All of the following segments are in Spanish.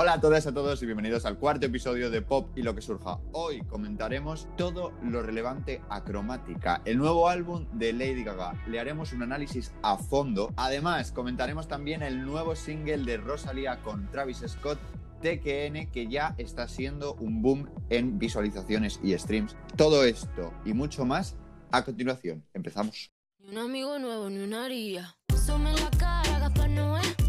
Hola a todas y a todos y bienvenidos al cuarto episodio de Pop y lo que surja. Hoy comentaremos todo lo relevante a Cromática, el nuevo álbum de Lady Gaga. Le haremos un análisis a fondo. Además, comentaremos también el nuevo single de Rosalía con Travis Scott TKN que ya está siendo un boom en visualizaciones y streams. Todo esto y mucho más a continuación. Empezamos. Ni un amigo nuevo, ni una haría. La Noé.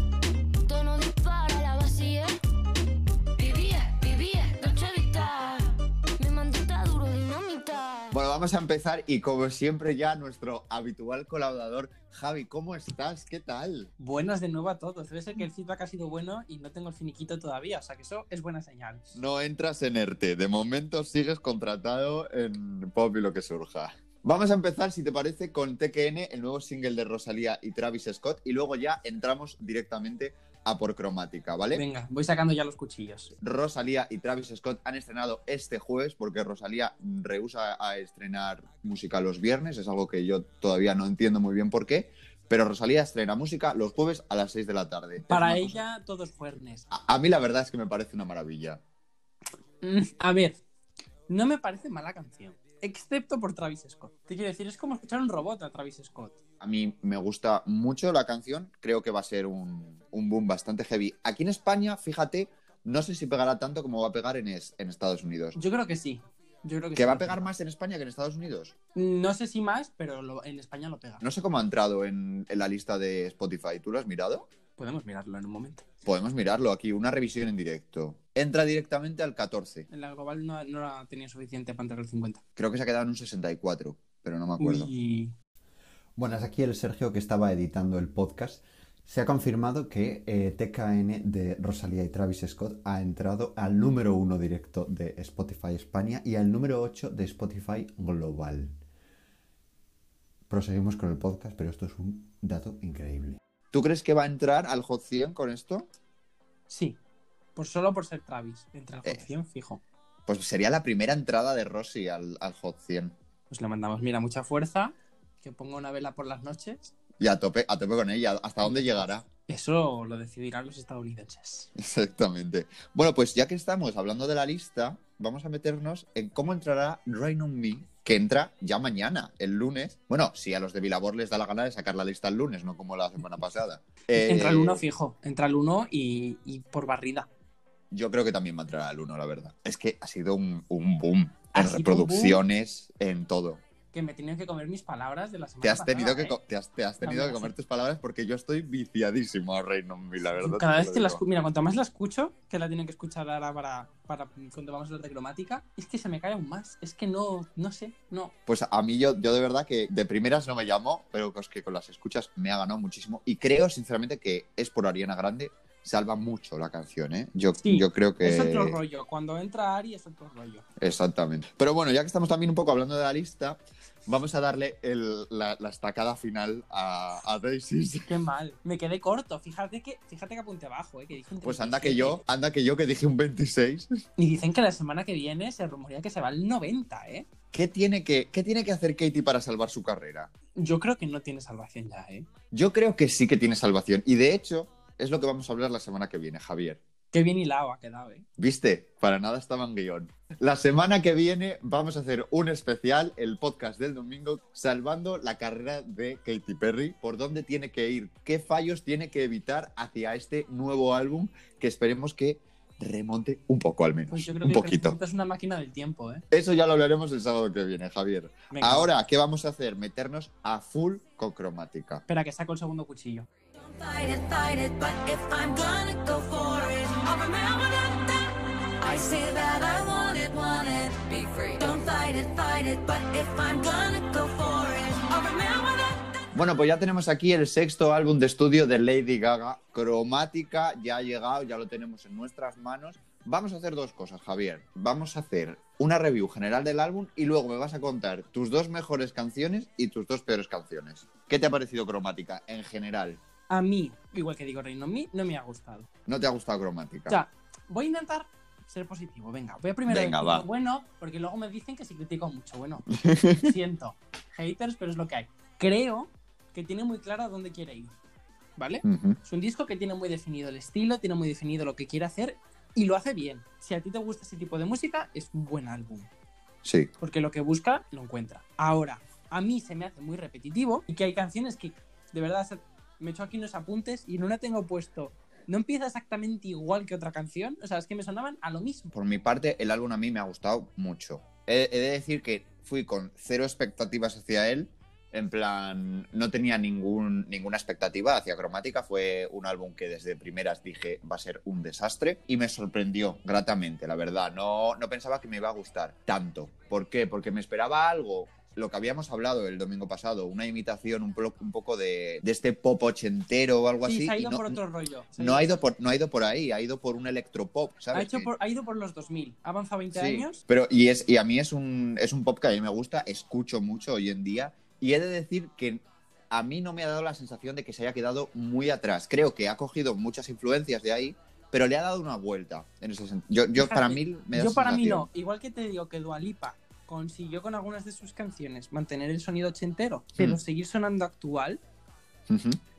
Vamos a empezar y como siempre ya nuestro habitual colaborador Javi, ¿cómo estás? ¿Qué tal? Buenas de nuevo a todos. Debe ser que el feedback ha sido bueno y no tengo el finiquito todavía, o sea que eso es buena señal. No entras en ERTE, de momento sigues contratado en Pop y lo que surja. Vamos a empezar, si te parece, con TKN, el nuevo single de Rosalía y Travis Scott, y luego ya entramos directamente a por cromática, ¿vale? Venga, voy sacando ya los cuchillos. Rosalía y Travis Scott han estrenado este jueves porque Rosalía rehúsa a estrenar música los viernes, es algo que yo todavía no entiendo muy bien por qué, pero Rosalía estrena música los jueves a las 6 de la tarde. Para ella, todos A, a mí la verdad es que me parece una maravilla. Mm, A ver, no me parece mala canción, excepto por Travis Scott. Te quiero decir, es como escuchar un robot a Travis Scott. A mí me gusta mucho la canción, creo que va a ser un, un boom bastante heavy. Aquí en España, fíjate, no sé si pegará tanto como va a pegar en, es- en Estados Unidos. Yo creo que sí. Yo creo que, ¿Que sí va a pegar pega. más en España que en Estados Unidos? No sé si más, pero lo- en España lo pega. No sé cómo ha entrado en, en la lista de Spotify. ¿Tú lo has mirado? Podemos mirarlo en un momento. Podemos mirarlo aquí, una revisión en directo. Entra directamente al 14. En la global no, no la tenía suficiente para entrar al 50. Creo que se ha quedado en un 64, pero no me acuerdo. Uy, Buenas, aquí el Sergio que estaba editando el podcast. Se ha confirmado que eh, TKN de Rosalía y Travis Scott ha entrado al número uno directo de Spotify España y al número 8 de Spotify Global. Proseguimos con el podcast, pero esto es un dato increíble. ¿Tú crees que va a entrar al Hot 100 con esto? sí. Por solo por ser Travis. Entre el Eh. Hot 100 fijo. Pues sería la primera entrada de Rosy al, al Hot 100. Pues le mandamos, mira, mucha fuerza. Que ponga una vela por las noches. Y a tope, a tope con ella. ¿Hasta dónde llegará? Eso lo decidirán los estadounidenses. Exactamente. Bueno, pues ya que estamos hablando de la lista, vamos a meternos en cómo entrará Rain on Me, que entra ya mañana, el lunes. Bueno, si a los de Vilabor les da la gana de sacar la lista el lunes, no como la semana pasada. Eh, Entra el 1 fijo. Entra el 1 y, y por barrida. Yo creo que también va a entrar al 1, la verdad. Es que ha sido un, un boom en reproducciones, en todo. Que me tenían que comer mis palabras de la semana Te has pasada, tenido, que, ¿eh? te has, te has tenido que comer tus palabras porque yo estoy viciadísimo a Me, la verdad. Cada vez que la digo. escu- Mira, cuanto más la escucho, que la tienen que escuchar ahora para, para cuando vamos a hablar de cromática, es que se me cae aún más. Es que no, no sé, no. Pues a mí yo, yo de verdad que de primeras no me llamo, pero es que con las escuchas me ha ganado muchísimo. Y creo sinceramente que es por Ariana Grande, salva mucho la canción, ¿eh? Yo, Sí, yo creo que... Es otro rollo. Cuando entra Ari es otro rollo. Exactamente. Pero bueno, ya que estamos también un poco hablando de la lista, vamos a darle el- la, la estacada final a, a Daisy. Qué mal. Me quedé corto. Fíjate que, fíjate que apunté abajo, ¿eh? Que dije un Pues anda 37. que yo, anda que yo que dije un 26. Y dicen que la semana que viene se rumorea que se va al 90, ¿eh? ¿Qué tiene que, qué tiene que hacer Katie para salvar su carrera? Yo creo que no tiene salvación ya, ¿eh? Yo creo que sí que tiene salvación. Y de hecho, es lo que vamos a hablar la semana que viene, Javier. Qué bien hilado ha quedado, ¿eh? ¿Viste? Para nada estaba en guion. La semana que viene vamos a hacer un especial, el podcast del domingo, salvando la carrera de Katy Perry, por dónde tiene que ir, qué fallos tiene que evitar hacia este nuevo álbum que esperemos que remonte un poco al menos. Pues yo creo un que poquito. es una máquina del tiempo, ¿eh? Eso ya lo hablaremos el sábado que viene, Javier. Venga, Ahora, ¿qué vamos a hacer? Meternos a full con cromática. Espera, que saco el segundo cuchillo. Bueno, pues ya tenemos aquí el sexto álbum de estudio de Lady Gaga. Cromática ya ha llegado, ya lo tenemos en nuestras manos. Vamos a hacer dos cosas, Javier. Vamos a hacer una review general del álbum y luego me vas a contar tus dos mejores canciones y tus dos peores canciones. ¿Qué te ha parecido Cromática en general? A mí, igual que digo Reino mí, no me ha gustado. ¿No te ha gustado Cromática? O sea, voy a intentar ser positivo. Venga, voy a primero Venga, va. bueno, porque luego me dicen que si critico mucho. Bueno, siento. Haters, pero es lo que hay. Creo que tiene muy claro a dónde quiere ir. ¿Vale? Es un disco que tiene muy definido el estilo, tiene muy definido lo que quiere hacer y lo hace bien. Si a ti te gusta ese tipo de música, es un buen álbum. Sí. Porque lo que busca, lo encuentra. Ahora, a mí se me hace muy repetitivo y que hay canciones que, de verdad, me he hecho aquí unos apuntes y no la tengo puesto. No empieza exactamente igual que otra canción. O sea, es que me sonaban a lo mismo. Por mi parte, el álbum a mí me ha gustado mucho. He, he de decir que fui con cero expectativas hacia él. En plan, no tenía ningún, ninguna expectativa hacia Cromática. Fue un álbum que desde primeras dije va a ser un desastre. Y me sorprendió gratamente, la verdad. No, no pensaba que me iba a gustar tanto. ¿Por qué? Porque me esperaba algo. Lo que habíamos hablado el domingo pasado, una imitación un, po- un poco de, de este pop ochentero o algo Sí, así. se ha ido no, por otro rollo. No ha ido por, no ha ido por ahí, ha ido por un electropop, ¿sabes? ha, hecho por, ha ido por los 2000. Ha avanzado 20 Sí, años. Pero, y, es, y a mí es un, es un pop que a mí me gusta, escucho mucho hoy en día. Y he de decir que a mí no me ha dado la sensación de que se haya quedado muy atrás. Creo que ha cogido muchas influencias de ahí, pero le ha dado una vuelta. En ese sen- yo, yo Fíjate, para mí me da Yo esa para mí no. Igual que te digo que Dualipa consiguió con algunas de sus canciones mantener el sonido ochentero, pero Mm. seguir sonando actual.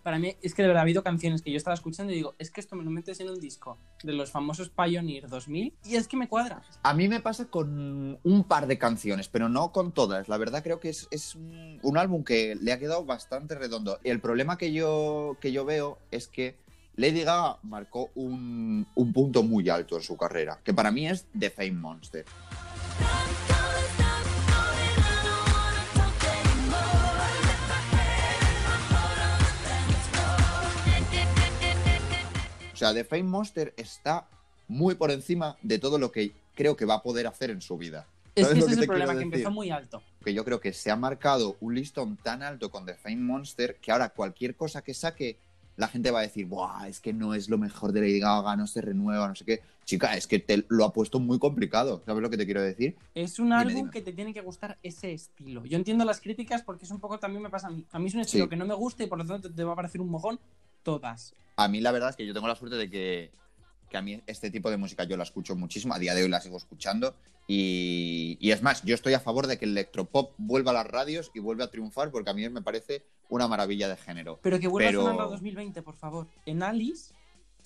Para mí es que de verdad ha habido canciones que yo estaba escuchando y digo, es que esto me lo metes en un disco de los famosos Pioneer 2000 y es que me cuadra. A mí me pasa con un par de canciones, pero no con todas. La verdad creo que es, es un, un álbum que le ha quedado bastante redondo. Y el problema que yo, que yo veo es que Lady Gaga marcó un, un punto muy alto en su carrera, que para mí es The Fame Monster. Sea, The Fame Monster está muy por encima de todo lo que creo que va a poder hacer en su vida. Es ¿Sabes que ese es que el te quiero problema, que empezó muy alto. que yo creo que se ha marcado un listón tan alto con The Fame Monster que ahora cualquier cosa que saque, la gente va a decir, Buah, es que no es lo mejor de Lady Gaga, no se renueva, no sé qué. Chica, es que te lo ha puesto muy complicado. ¿Sabes lo que te quiero decir? Es un Dime, álbum dime. que te tiene que gustar ese estilo. Yo entiendo las críticas porque es un poco también me pasa a mí. A mí es un estilo Sí. que no me gusta y por lo tanto te va a parecer un mojón todas. A mí la verdad es que yo tengo la suerte de que, que a mí este tipo de música yo la escucho muchísimo, a día de hoy la sigo escuchando y, y es más, yo estoy a favor de que el electropop vuelva a las radios y vuelva a triunfar porque a mí me parece una maravilla de género. Pero que vuelva Pero- a sonar a 2020, por favor. En Alice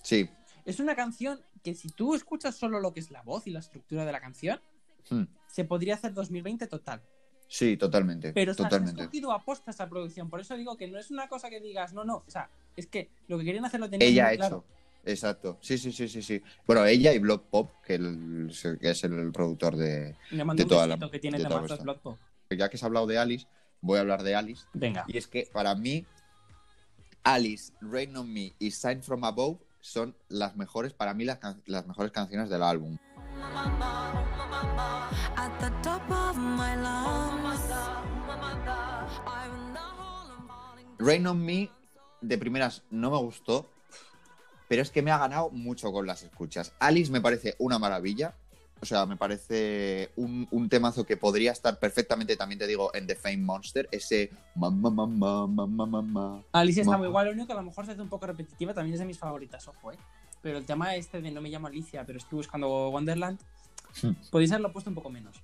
Sí, es una canción que si tú escuchas solo lo que es la voz y la estructura de la canción, Hmm. se podría hacer 2020 total. sí, totalmente. Pero o sea, se ha totalmente. escogido aposta esa producción. Por eso digo que no es una cosa que digas, no, no. O sea, es que lo que querían hacer lo tenían Ella ha hecho. claro. Exacto. Sí, sí, sí, sí, sí. Bueno, ella y Block Pop, que, el- que es el productor de. Le mando de un toda la- que tiene de toda Pop. Ya que se ha hablado de Alice, voy a hablar de Alice. Venga. Y es que para mí, Alice, Rain on Me y Sign from Above son las mejores, para mí, las, las mejores canciones del álbum. Rain on Me, de primeras, no me gustó, pero es que me ha ganado mucho con las escuchas. Alice me parece una maravilla. O sea, me parece un, un temazo que podría estar perfectamente, también te digo, en The Fame Monster. Ese mamá, mamá, mamá, mamá. Alice está muy igual, lo único que a lo mejor se hace un poco repetitiva, también es de mis favoritas, ojo, eh. Pero el tema este de no me llamo Alicia, pero estoy buscando Wonderland, Hmm. podéis haberlo puesto un poco menos.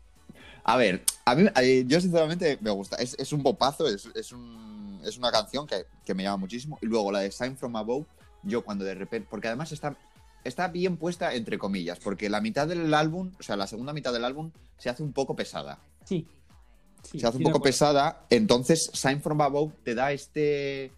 A ver, a mí, eh, yo sinceramente me gusta. Es, es un popazo, es, es, un- es una canción que, que me llama muchísimo. Y luego la de Sign from Above, yo cuando de repente. Porque además está, está bien puesta entre comillas, porque la mitad del álbum, o sea, la segunda mitad del álbum se hace un poco pesada. Sí. Sí, se hace un poco pesada, entonces Sign from Above te da este.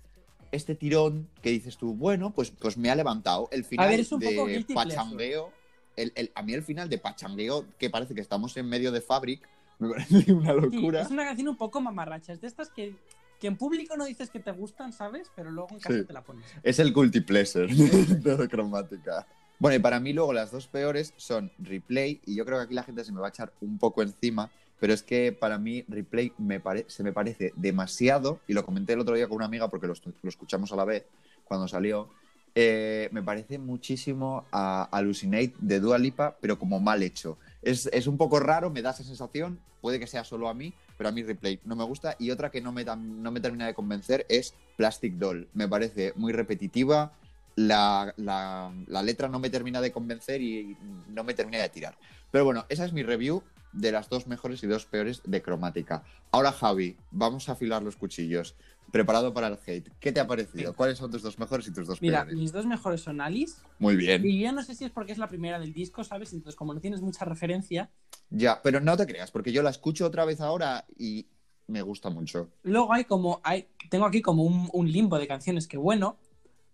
Este tirón que dices tú, bueno, pues, pues me ha levantado. El final ver, es un poco de pleasure. pachangueo, el, el- a mí el final de pachangueo, que parece que estamos en medio de Fabric, me parece una Sí, locura. es una canción un poco mamarracha, es de estas que, que en público no dices que te gustan, ¿sabes? Pero luego en casa Sí. te la pones. Es el guilty pleasure de cromática. Bueno, y para mí luego las dos peores son Replay, y yo creo que aquí la gente se me va a echar un poco encima, pero es que para mí Replay me se me parece demasiado, y lo comenté el otro día con una amiga porque lo, lo escuchamos a la vez cuando salió, eh, me parece muchísimo a Hallucinate de Dua Lipa, pero como mal hecho. Es, es un poco raro, me da esa sensación, puede que sea solo a mí, pero a mí Replay no me gusta. Y otra que no me, no me termina de convencer es Plastic Doll. Me parece muy repetitiva, la, la- la letra no me termina de convencer y no me termina de tirar. Pero bueno, esa es mi review de las dos mejores y dos peores de cromática. Ahora, Javi, vamos a afilar los cuchillos. Preparado para el hate. ¿Qué te ha parecido? ¿Cuáles son tus dos mejores y tus dos Mira, peores? mis dos mejores son Alice. Muy bien. Y yo no sé si es porque es la primera del disco, ¿sabes? Entonces, como no tienes mucha referencia. Ya, pero no te creas, porque yo la escucho otra vez ahora y me gusta mucho. Luego hay como. Hay, tengo aquí como un, un limbo de canciones que, bueno.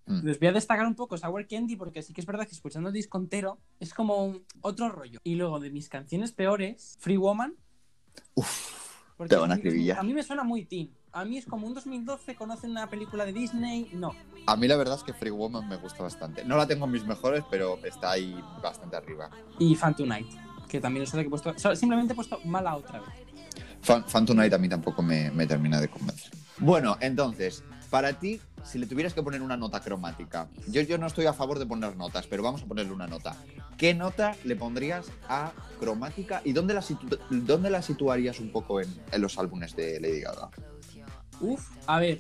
Mm. Les voy a destacar un poco Sour Candy porque sí que es verdad que escuchando el disco entero es como un- otro rollo. Y luego de mis canciones peores, Free Woman. Uf, te van a acribillar. A mí me suena muy teen. A mí es como un 2012, conocen una película de Disney. No. A mí la verdad es que Free Woman me gusta bastante. No la tengo en mis mejores, pero está ahí bastante arriba. Y Fan Tonight, que también es otra que he puesto. simplemente he puesto mala otra vez. Fan, Fan Tonight a mí tampoco me, me termina de convencer. Bueno, entonces, para ti, si le tuvieras que poner una nota cromática, yo, yo no estoy a favor de poner notas, pero vamos a ponerle una nota. ¿Qué nota le pondrías a cromática y dónde la, situ- dónde la situarías un poco en, en los álbumes de Lady Gaga? Uf, a ver.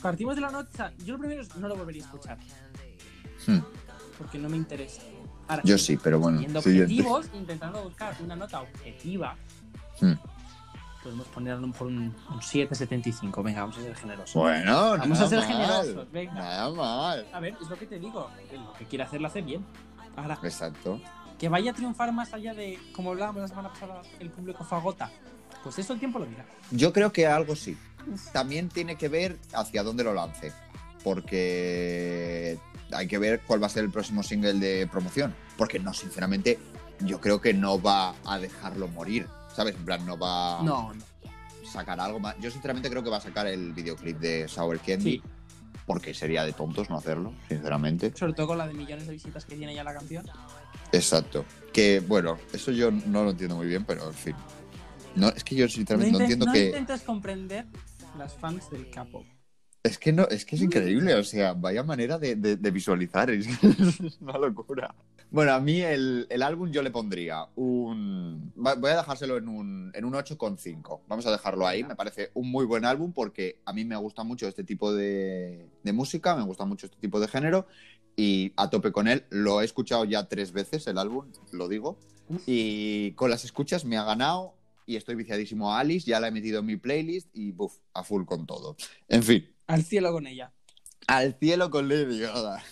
Partimos de la nota. Yo lo primero no lo volvería a escuchar. Hmm, Porque no me interesa. Ahora, yo sí, pero bueno. Siguiente. objetivos, intentando buscar una nota objetiva, Hmm. Podemos poner a lo mejor un, un 7,75. Venga, vamos a ser generosos. Bueno, Vamos a ser mal, generosos, venga. Nada mal. A ver, es lo que te digo. Lo que quiere hacer lo hace bien. Ahora, Exacto. que vaya a triunfar más allá de, como hablábamos la semana pasada, el público fagota. Pues eso el tiempo lo dirá. Yo creo que algo sí. También tiene que ver hacia dónde lo lance. Porque hay que ver cuál va a ser el próximo single de promoción. Porque no, sinceramente, yo creo que no va a dejarlo morir. ¿Sabes? En plan, no va No, no. a sacar algo más. Yo sinceramente creo que va a sacar el videoclip de Sour Candy. Sí, Porque sería de tontos no hacerlo, sinceramente. sobre todo con la de millones de visitas que tiene ya la canción. Exacto. Que bueno, eso yo no lo entiendo muy bien, pero en fin. No, es que yo sinceramente no, entiendo no que. intentes comprender las fans del capo. Es que no, es que es increíble, o sea, vaya manera de, de- de visualizar, es, es una locura. Bueno, a mí el, el álbum yo le pondría un... Voy a dejárselo en un, en un 8,5. Vamos a dejarlo ahí, me parece un muy buen álbum porque a mí me gusta mucho este tipo de, de música, me gusta mucho este tipo de género y a tope con él. Lo he escuchado ya tres veces el álbum, lo digo, y con las escuchas me ha ganado y estoy viciadísimo a Alice, ya la he metido en mi playlist y buf, a full con todo. En fin. Al cielo con ella. Al cielo con Lady Gaga.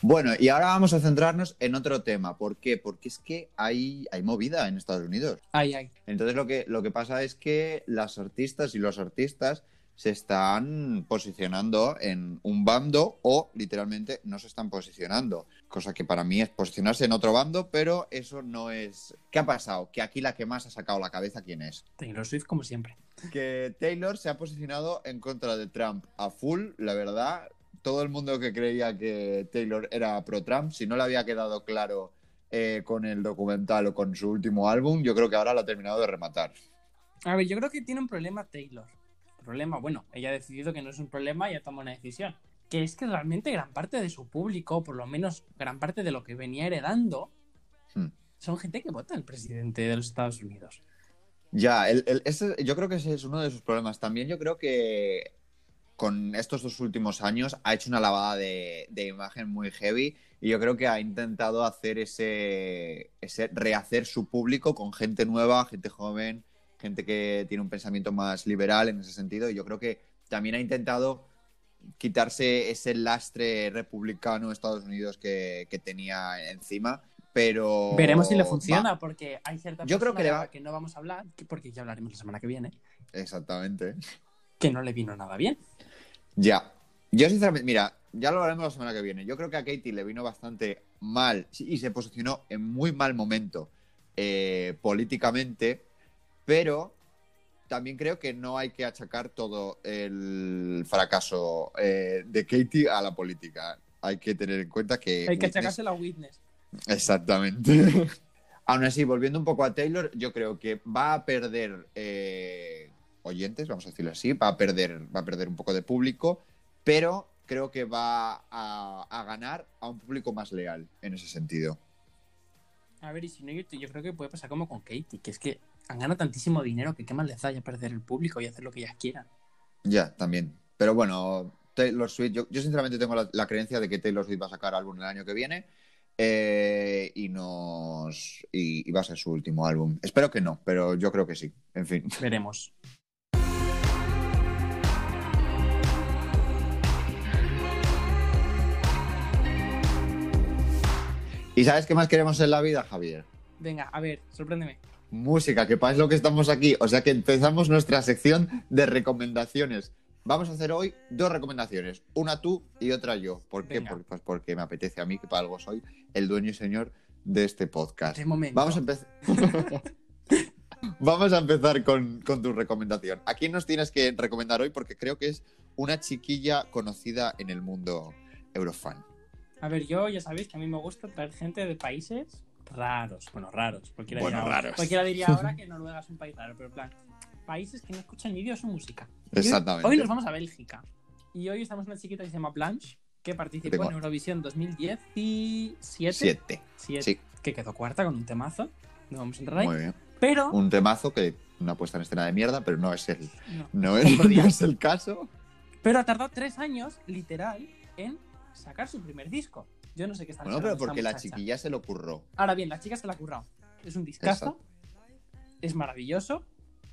Bueno, y ahora vamos a centrarnos en otro tema. ¿Por qué? Porque es que hay, hay movida en Estados Unidos. Ay, ay. Entonces lo que, lo que pasa es que las artistas y los artistas se están posicionando en un bando o literalmente no se están posicionando. Cosa que para mí es posicionarse en otro bando, pero eso no es... ¿Qué ha pasado? Que aquí la que más ha sacado la cabeza, ¿quién es? Taylor Swift, como siempre. que Taylor se ha posicionado en contra de Trump a full, la verdad. Todo el mundo que creía que Taylor era pro Trump, si no le había quedado claro eh, con el documental o con su último álbum, yo creo que ahora lo ha terminado de rematar. A ver, yo creo que tiene un problema Taylor. Problema, bueno, ella ha decidido que no es un problema y ha tomado una decisión. Que es que realmente gran parte de su público, por lo menos gran parte de lo que venía heredando, Hmm. son gente que vota al presidente de los Estados Unidos. Ya, el- el- ese- yo creo que ese es uno de sus problemas. También yo creo que con estos dos últimos años ha hecho una lavada de, de imagen muy heavy y yo creo que ha intentado hacer ese, ese rehacer su público con gente nueva, gente joven, gente que tiene un pensamiento más liberal en ese sentido y yo creo que también ha intentado quitarse ese lastre republicano de Estados Unidos que, que tenía encima, pero... Veremos si le va. funciona, porque hay cierta Yo creo que le va- que no vamos a hablar, que- porque ya hablaremos la semana que viene, Exactamente. que no le vino nada bien. Ya. Yo, sinceramente, mira, ya lo haremos la semana que viene. Yo creo que a Katie le vino bastante mal y se posicionó en muy mal momento eh, políticamente, pero también creo que no hay que achacar todo el fracaso eh, de Katie a la política. Hay que tener en cuenta que. Hay que Whitney- achacarse la Witness. Exactamente. Aún así, volviendo un poco a Taylor, yo creo que va a perder eh, oyentes, vamos a decirlo así, va a perder, va a perder un poco de público, pero creo que va a, a ganar a un público más leal en ese sentido. A ver, y si no, yo, yo creo que puede pasar como con Katie, que es que han ganado tantísimo dinero que qué más les da ya perder el público y hacer lo que ellas quieran. Ya, también. Pero bueno, Taylor Swift, yo, yo sinceramente tengo la, la creencia de que Taylor Swift va a sacar álbum el año que viene eh, y nos y, y va a ser su último álbum. Espero que no, pero yo creo que sí. En fin. Veremos. ¿Y sabes qué más queremos en la vida, Javier? Venga, a ver, sorpréndeme. Música, que para es lo que estamos aquí. O sea que empezamos nuestra sección de recomendaciones. Vamos a hacer hoy dos recomendaciones, una tú y otra yo. ¿Por qué? Por- pues porque me apetece a mí, que para algo soy el dueño y señor de este podcast. De momento. Vamos a empezar. Vamos a empezar con, con tu recomendación. ¿A quién nos tienes que recomendar hoy? Porque creo que es una chiquilla conocida en el mundo Eurofan. A ver, yo ya sabéis que a mí me gusta traer gente de países raros. Bueno, raros. Cualquiera, Bueno, diría, ahora- raros. cualquiera diría ahora que Noruega es un país raro, pero en plan, países que no escuchan ni Dios su música. Hoy- Exactamente. Hoy nos vamos a Bélgica. Y hoy estamos una chiquita que se llama Blanche, que participó Tengo- en Eurovisión 2017. Siete. Siete, Sí. Que quedó cuarta con un temazo. No vamos a entrar ahí. Muy bien. Pero. Un temazo que una puesta en escena de mierda, pero no es el, no. no es, no es el caso. Pero ha tardado tres años, literal, en sacar su primer disco. Yo no sé qué está Bueno, pero porque la chiquilla se lo curró. Ahora bien, la chica se la ha currado. Es un discazo. Es maravilloso.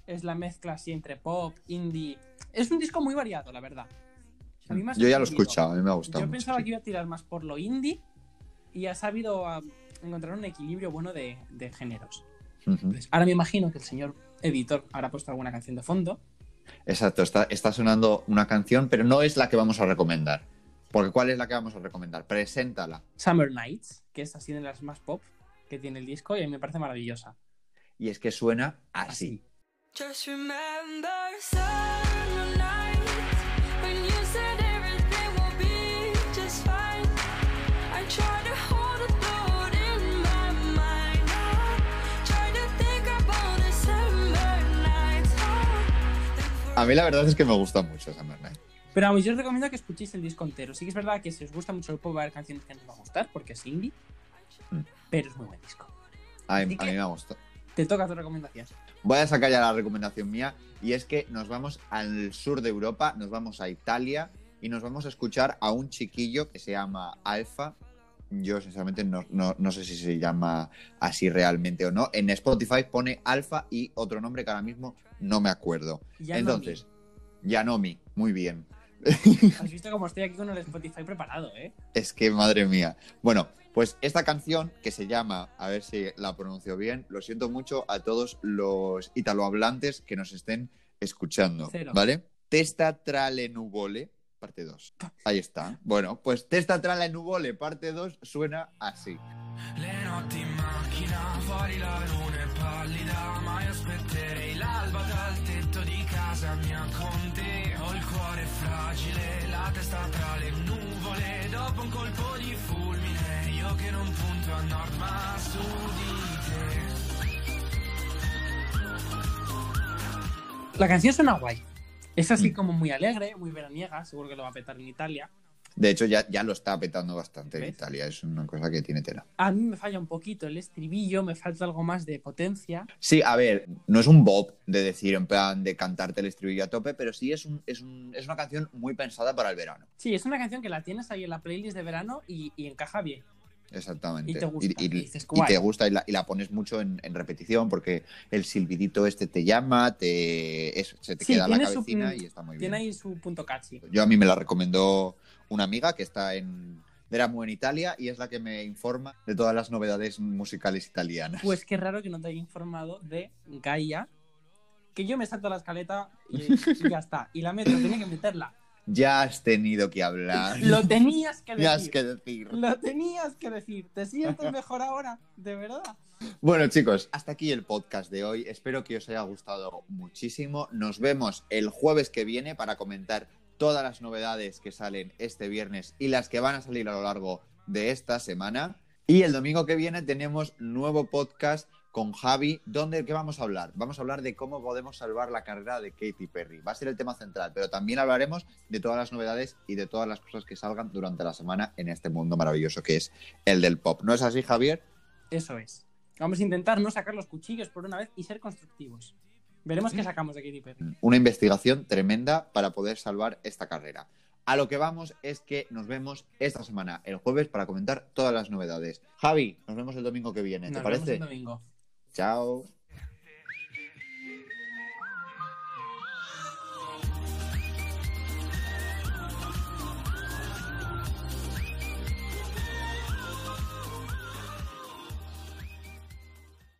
Es la mezcla así entre pop, indie. Es un disco muy variado, la verdad. A mí me ha Yo ya lo he escuchado, a mí me ha gustado. Yo mucho, pensaba sí. que iba a tirar más por lo indie y ha sabido ah, encontrar un equilibrio bueno de, de géneros. Entonces, ahora me imagino que el señor editor habrá puesto alguna canción de fondo. Exacto, está, está sonando una canción, pero no es la que vamos a recomendar. Porque ¿cuál es la que vamos a recomendar? Preséntala. Summer Nights, que es así de las más pop que tiene el disco y a mí me parece maravillosa. Y es que suena así. Just remember summer nights when you said everything will be just fine. I try to hold a thought in my mind. I try to think about the summer nights. Oh, A mí la verdad es que me gusta mucho Summer Night. Pero vamos, yo os recomiendo que escuchéis el disco entero. Sí que es verdad que si os gusta mucho el pop va a haber canciones que no os va a gustar porque es indie, Mm. pero es muy buen disco. A mí, a me gusta. Te toca tu recomendación. Voy a sacar ya la recomendación mía y es que nos vamos al sur de Europa, nos vamos a Italia y nos vamos a escuchar a un chiquillo que se llama Alfa. Yo sinceramente no, no- no sé si se llama así realmente o no. En Spotify pone Alfa y otro nombre que ahora mismo no me acuerdo. Ya Entonces, Yanomi, muy bien. Has visto cómo estoy aquí con el Spotify preparado, ¿eh? Es que madre mía. Bueno, pues esta canción que se llama, a ver si la pronuncio bien, lo siento mucho a todos los italohablantes que nos estén escuchando, Cero. ¿vale? Testa trale nuvole, parte 2. Ahí está. Bueno, pues Testa trale nuvole, parte 2, suena así. Le notti in macchina, fuori la luna è pallida, ma io aspetterei l'alba dal tetto di casa mia con te. Fragile, la testa tra le nuvole, dopo un colpo di fulmine, io che non punto a nord ma su di te. La canción suena guay. Es así Mm. como muy alegre, muy veraniega, seguro que lo va a petar en Italia. De hecho, ya, ya lo está petando bastante en. Italia, es una cosa que tiene tela. A mí me falla un poquito el estribillo, me falta algo más de potencia. Sí, a ver, no es un bob de decir en plan de cantarte el estribillo a tope, pero sí es, un, es, un- es una canción muy pensada para el verano. Sí, es una canción que la tienes ahí en la playlist de verano y, y encaja bien. Exactamente. Y te gusta, Y, y- y dices, y guay. te gusta y la, y la pones mucho en, en repetición porque el silbidito este te llama, te, se te Sí, queda en la tiene su- cabecina y está muy Tiene bien. ahí su punto catchy. Yo a mí me la recomendó una amiga que está en Erasmus en Italia y es la que me informa de todas las novedades musicales italianas. Pues qué raro que no te haya informado de Gaia, que yo me salto la escaleta y, y ya está. Y la meto, tenía que meterla. Ya has tenido que hablar. Lo tenías que decir. que decir. Lo tenías que decir. ¿Te sientes mejor ahora? ¿De verdad? Bueno, chicos, hasta aquí el podcast de hoy. Espero que os haya gustado muchísimo. Nos vemos el jueves que viene para comentar todas las novedades que salen este viernes y las que van a salir a lo largo de esta semana. Y el domingo que viene tenemos nuevo podcast con Javi, donde ¿qué vamos a hablar? Vamos a hablar de cómo podemos salvar la carrera de Katy Perry. Va a ser el tema central, pero también hablaremos de todas las novedades y de todas las cosas que salgan durante la semana en este mundo maravilloso que es el del pop. ¿No es así, Javier? Eso es. Vamos a intentar no sacar los cuchillos por una vez y ser constructivos. Veremos qué sacamos de Katy Perry. Una investigación tremenda para poder salvar esta carrera. A lo que vamos es que nos vemos esta semana, el jueves, para comentar todas las novedades. Javi, nos vemos el domingo que viene, ¿te Nos vemos parece? el domingo. 走。